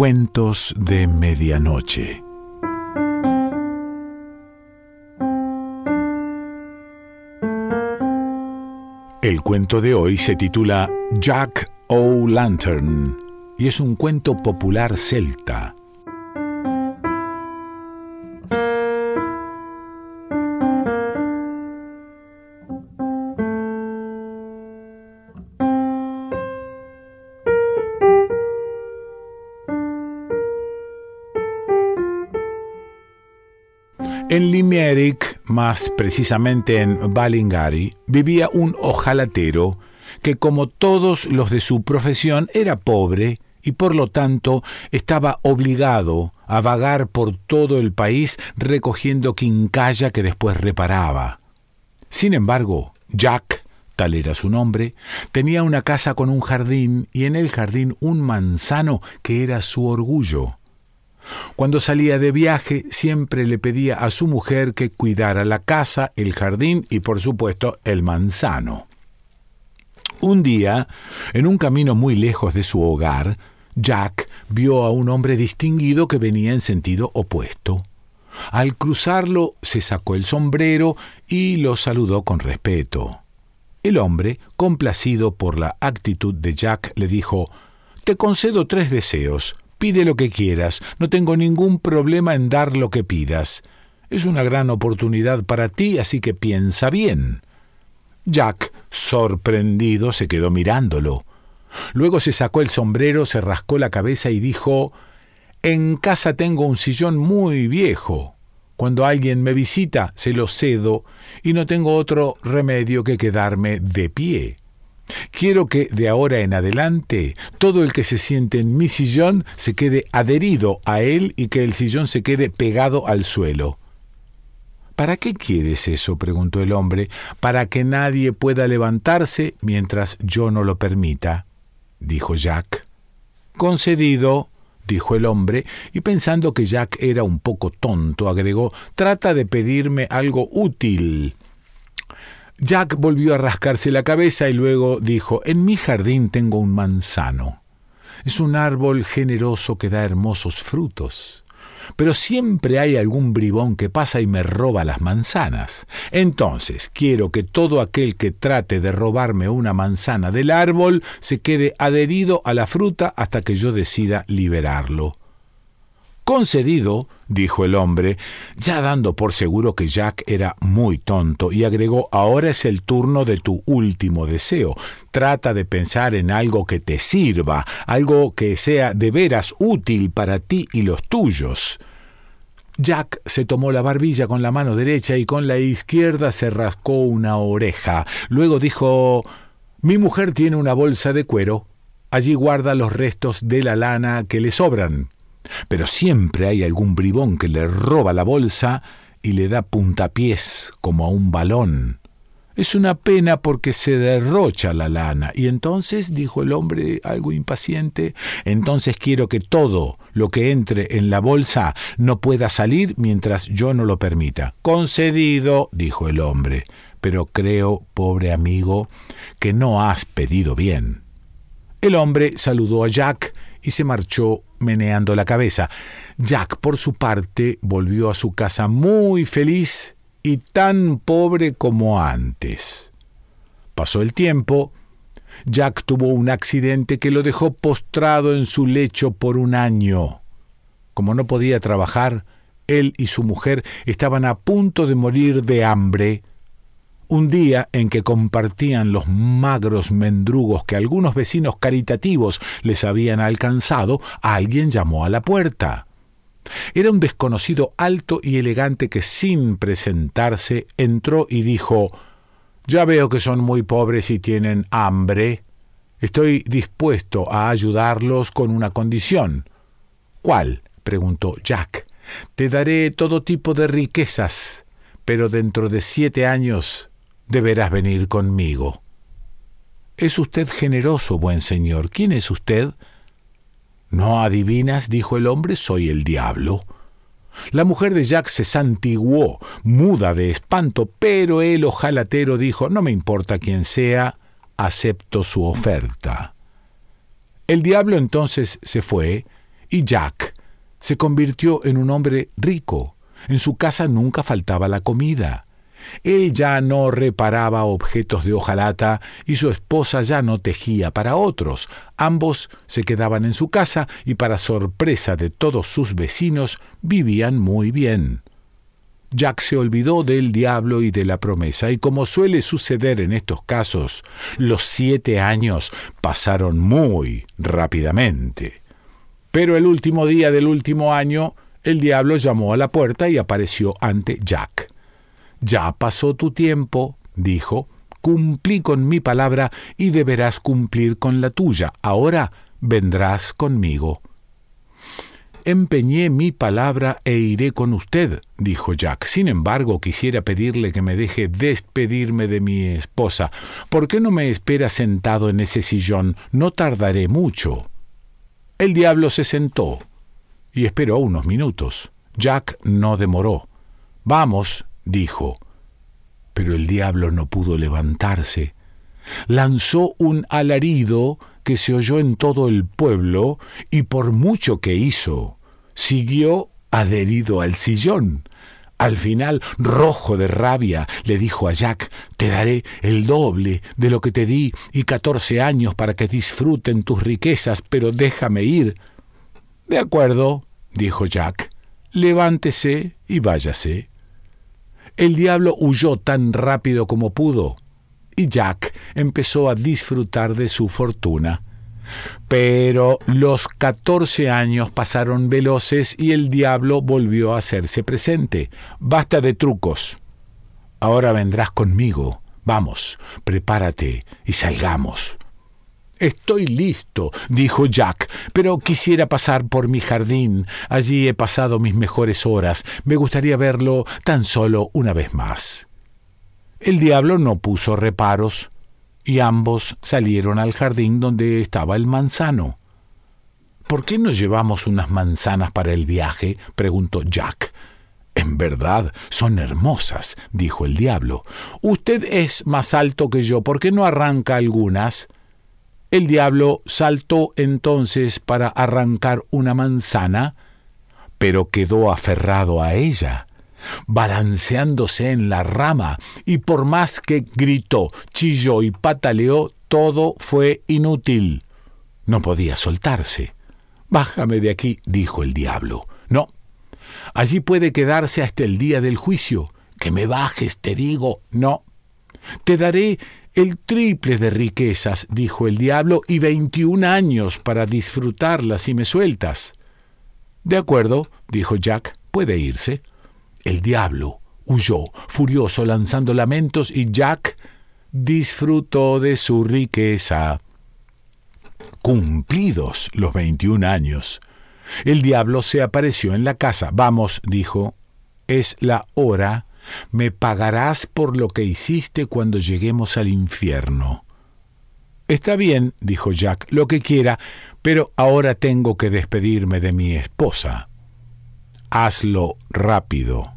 Cuentos de Medianoche. El cuento de hoy se titula Jack O'Lantern y es un cuento popular celta. En Limerick, más precisamente en Balingari, vivía un ojalatero que, como todos los de su profesión, era pobre y por lo tanto estaba obligado a vagar por todo el país recogiendo quincalla que después reparaba. Sin embargo, Jack, tal era su nombre, tenía una casa con un jardín y en el jardín un manzano que era su orgullo. Cuando salía de viaje siempre le pedía a su mujer que cuidara la casa, el jardín y por supuesto el manzano. Un día, en un camino muy lejos de su hogar, Jack vio a un hombre distinguido que venía en sentido opuesto. Al cruzarlo se sacó el sombrero y lo saludó con respeto. El hombre, complacido por la actitud de Jack, le dijo Te concedo tres deseos. Pide lo que quieras, no tengo ningún problema en dar lo que pidas. Es una gran oportunidad para ti, así que piensa bien. Jack, sorprendido, se quedó mirándolo. Luego se sacó el sombrero, se rascó la cabeza y dijo En casa tengo un sillón muy viejo. Cuando alguien me visita, se lo cedo y no tengo otro remedio que quedarme de pie. Quiero que de ahora en adelante todo el que se siente en mi sillón se quede adherido a él y que el sillón se quede pegado al suelo. ¿Para qué quieres eso? preguntó el hombre. Para que nadie pueda levantarse mientras yo no lo permita, dijo Jack. Concedido, dijo el hombre, y pensando que Jack era un poco tonto, agregó Trata de pedirme algo útil. Jack volvió a rascarse la cabeza y luego dijo En mi jardín tengo un manzano. Es un árbol generoso que da hermosos frutos. Pero siempre hay algún bribón que pasa y me roba las manzanas. Entonces quiero que todo aquel que trate de robarme una manzana del árbol se quede adherido a la fruta hasta que yo decida liberarlo. Concedido, dijo el hombre, ya dando por seguro que Jack era muy tonto, y agregó Ahora es el turno de tu último deseo. Trata de pensar en algo que te sirva, algo que sea de veras útil para ti y los tuyos. Jack se tomó la barbilla con la mano derecha y con la izquierda se rascó una oreja. Luego dijo Mi mujer tiene una bolsa de cuero. Allí guarda los restos de la lana que le sobran. Pero siempre hay algún bribón que le roba la bolsa y le da puntapiés como a un balón. Es una pena porque se derrocha la lana. Y entonces, dijo el hombre algo impaciente, entonces quiero que todo lo que entre en la bolsa no pueda salir mientras yo no lo permita. Concedido, dijo el hombre, pero creo, pobre amigo, que no has pedido bien. El hombre saludó a Jack y se marchó meneando la cabeza. Jack, por su parte, volvió a su casa muy feliz y tan pobre como antes. Pasó el tiempo. Jack tuvo un accidente que lo dejó postrado en su lecho por un año. Como no podía trabajar, él y su mujer estaban a punto de morir de hambre un día en que compartían los magros mendrugos que algunos vecinos caritativos les habían alcanzado, alguien llamó a la puerta. Era un desconocido alto y elegante que sin presentarse entró y dijo Ya veo que son muy pobres y tienen hambre. Estoy dispuesto a ayudarlos con una condición. ¿Cuál? preguntó Jack. Te daré todo tipo de riquezas, pero dentro de siete años deberás venir conmigo. Es usted generoso, buen señor. ¿Quién es usted? No adivinas, dijo el hombre, soy el diablo. La mujer de Jack se santiguó, muda de espanto, pero el ojalatero dijo No me importa quién sea, acepto su oferta. El diablo entonces se fue y Jack se convirtió en un hombre rico. En su casa nunca faltaba la comida. Él ya no reparaba objetos de hojalata y su esposa ya no tejía para otros. Ambos se quedaban en su casa y para sorpresa de todos sus vecinos vivían muy bien. Jack se olvidó del diablo y de la promesa, y como suele suceder en estos casos, los siete años pasaron muy rápidamente. Pero el último día del último año, el diablo llamó a la puerta y apareció ante Jack. Ya pasó tu tiempo, dijo, cumplí con mi palabra y deberás cumplir con la tuya. Ahora vendrás conmigo. Empeñé mi palabra e iré con usted, dijo Jack. Sin embargo, quisiera pedirle que me deje despedirme de mi esposa. ¿Por qué no me espera sentado en ese sillón? No tardaré mucho. El diablo se sentó y esperó unos minutos. Jack no demoró. Vamos, dijo. Pero el diablo no pudo levantarse. Lanzó un alarido que se oyó en todo el pueblo y por mucho que hizo, siguió adherido al sillón. Al final, rojo de rabia, le dijo a Jack, te daré el doble de lo que te di y catorce años para que disfruten tus riquezas, pero déjame ir. De acuerdo, dijo Jack, levántese y váyase. El diablo huyó tan rápido como pudo, y Jack empezó a disfrutar de su fortuna. Pero los catorce años pasaron veloces y el diablo volvió a hacerse presente. Basta de trucos. Ahora vendrás conmigo. Vamos, prepárate y salgamos. Estoy listo, dijo Jack, pero quisiera pasar por mi jardín. Allí he pasado mis mejores horas. Me gustaría verlo tan solo una vez más. El diablo no puso reparos y ambos salieron al jardín donde estaba el manzano. ¿Por qué no llevamos unas manzanas para el viaje? preguntó Jack. En verdad, son hermosas, dijo el diablo. Usted es más alto que yo, ¿por qué no arranca algunas? El diablo saltó entonces para arrancar una manzana, pero quedó aferrado a ella balanceándose en la rama, y por más que gritó, chilló y pataleó, todo fue inútil. No podía soltarse. Bájame de aquí, dijo el diablo. No. Allí puede quedarse hasta el día del juicio. Que me bajes, te digo. No. Te daré el triple de riquezas, dijo el diablo, y veintiún años para disfrutarlas si me sueltas. De acuerdo, dijo Jack, puede irse. El diablo huyó, furioso, lanzando lamentos, y Jack disfrutó de su riqueza. Cumplidos los veintiún años, el diablo se apareció en la casa. Vamos, dijo, es la hora, me pagarás por lo que hiciste cuando lleguemos al infierno. Está bien, dijo Jack, lo que quiera, pero ahora tengo que despedirme de mi esposa hazlo rápido.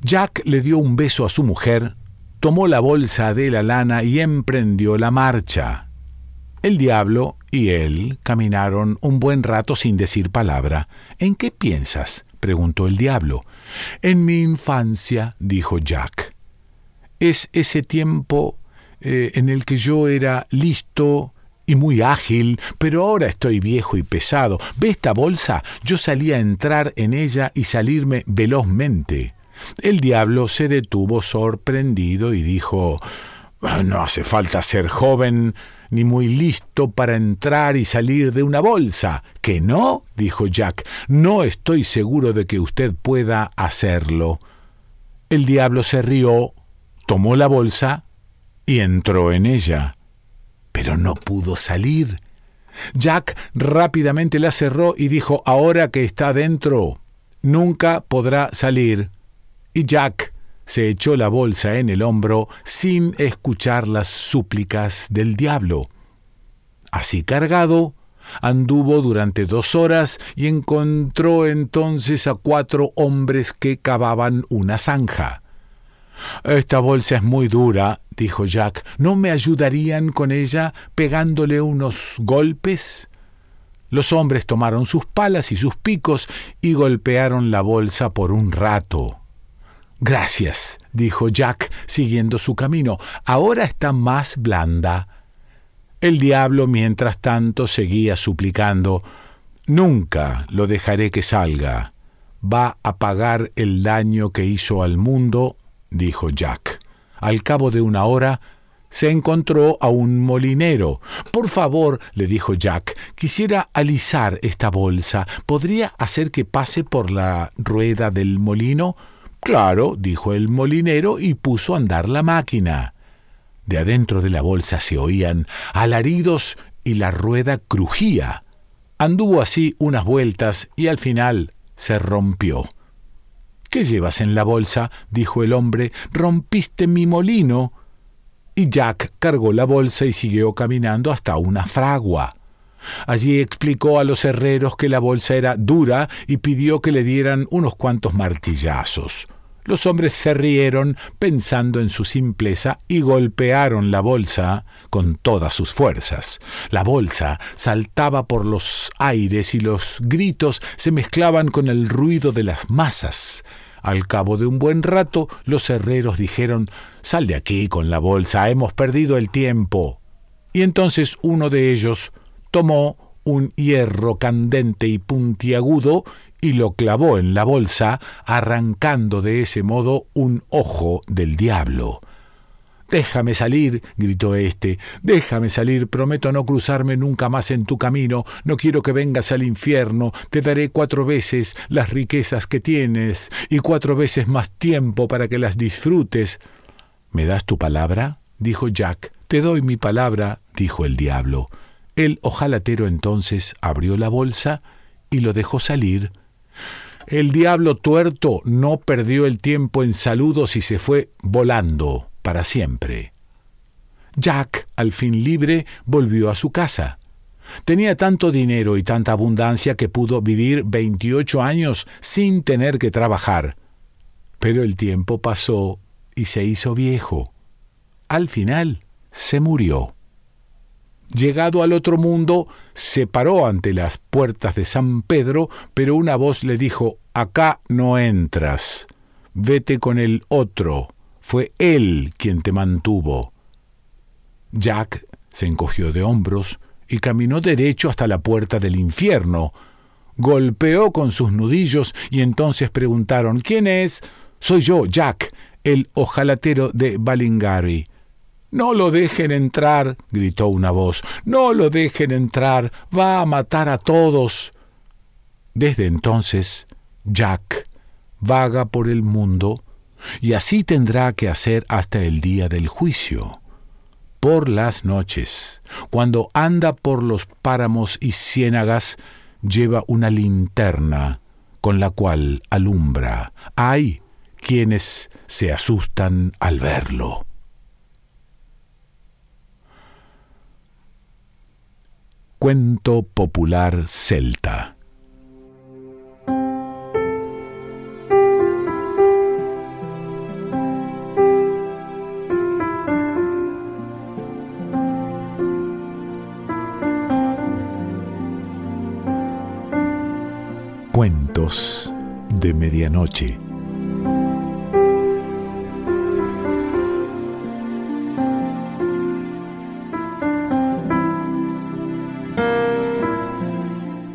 Jack le dio un beso a su mujer, tomó la bolsa de la lana y emprendió la marcha. El diablo y él caminaron un buen rato sin decir palabra. ¿En qué piensas? preguntó el diablo. En mi infancia, dijo Jack. Es ese tiempo eh, en el que yo era listo, y muy ágil, pero ahora estoy viejo y pesado. ¿Ve esta bolsa? Yo salí a entrar en ella y salirme velozmente. El diablo se detuvo sorprendido y dijo ah, No hace falta ser joven ni muy listo para entrar y salir de una bolsa. ¿Que no? dijo Jack. No estoy seguro de que usted pueda hacerlo. El diablo se rió, tomó la bolsa y entró en ella pero no pudo salir. Jack rápidamente la cerró y dijo, ahora que está dentro, nunca podrá salir. Y Jack se echó la bolsa en el hombro sin escuchar las súplicas del diablo. Así cargado, anduvo durante dos horas y encontró entonces a cuatro hombres que cavaban una zanja. Esta bolsa es muy dura, dijo Jack. ¿No me ayudarían con ella pegándole unos golpes? Los hombres tomaron sus palas y sus picos y golpearon la bolsa por un rato. Gracias, dijo Jack, siguiendo su camino. Ahora está más blanda. El diablo, mientras tanto, seguía suplicando Nunca lo dejaré que salga. Va a pagar el daño que hizo al mundo, dijo Jack. Al cabo de una hora, se encontró a un molinero. Por favor, le dijo Jack, quisiera alisar esta bolsa. ¿Podría hacer que pase por la rueda del molino? Claro, dijo el molinero y puso a andar la máquina. De adentro de la bolsa se oían alaridos y la rueda crujía. Anduvo así unas vueltas y al final se rompió. ¿Qué llevas en la bolsa? dijo el hombre. Rompiste mi molino. Y Jack cargó la bolsa y siguió caminando hasta una fragua. Allí explicó a los herreros que la bolsa era dura y pidió que le dieran unos cuantos martillazos. Los hombres se rieron pensando en su simpleza y golpearon la bolsa con todas sus fuerzas. La bolsa saltaba por los aires y los gritos se mezclaban con el ruido de las masas. Al cabo de un buen rato, los herreros dijeron Sal de aquí con la bolsa, hemos perdido el tiempo. Y entonces uno de ellos tomó un hierro candente y puntiagudo y lo clavó en la bolsa, arrancando de ese modo un ojo del diablo. Déjame salir, gritó éste, déjame salir, prometo no cruzarme nunca más en tu camino, no quiero que vengas al infierno, te daré cuatro veces las riquezas que tienes y cuatro veces más tiempo para que las disfrutes. ¿Me das tu palabra? dijo Jack. Te doy mi palabra, dijo el diablo. El ojalatero entonces abrió la bolsa y lo dejó salir el diablo tuerto no perdió el tiempo en saludos y se fue volando para siempre. Jack, al fin libre, volvió a su casa. Tenía tanto dinero y tanta abundancia que pudo vivir 28 años sin tener que trabajar. Pero el tiempo pasó y se hizo viejo. Al final se murió. Llegado al otro mundo, se paró ante las puertas de San Pedro, pero una voz le dijo, Acá no entras, vete con el otro, fue él quien te mantuvo. Jack se encogió de hombros y caminó derecho hasta la puerta del infierno. Golpeó con sus nudillos y entonces preguntaron, ¿quién es? Soy yo, Jack, el ojalatero de Balingari. No lo dejen entrar, gritó una voz. No lo dejen entrar. Va a matar a todos. Desde entonces, Jack vaga por el mundo y así tendrá que hacer hasta el día del juicio. Por las noches, cuando anda por los páramos y ciénagas, lleva una linterna con la cual alumbra. Hay quienes se asustan al verlo. Cuento popular celta. Cuentos de medianoche.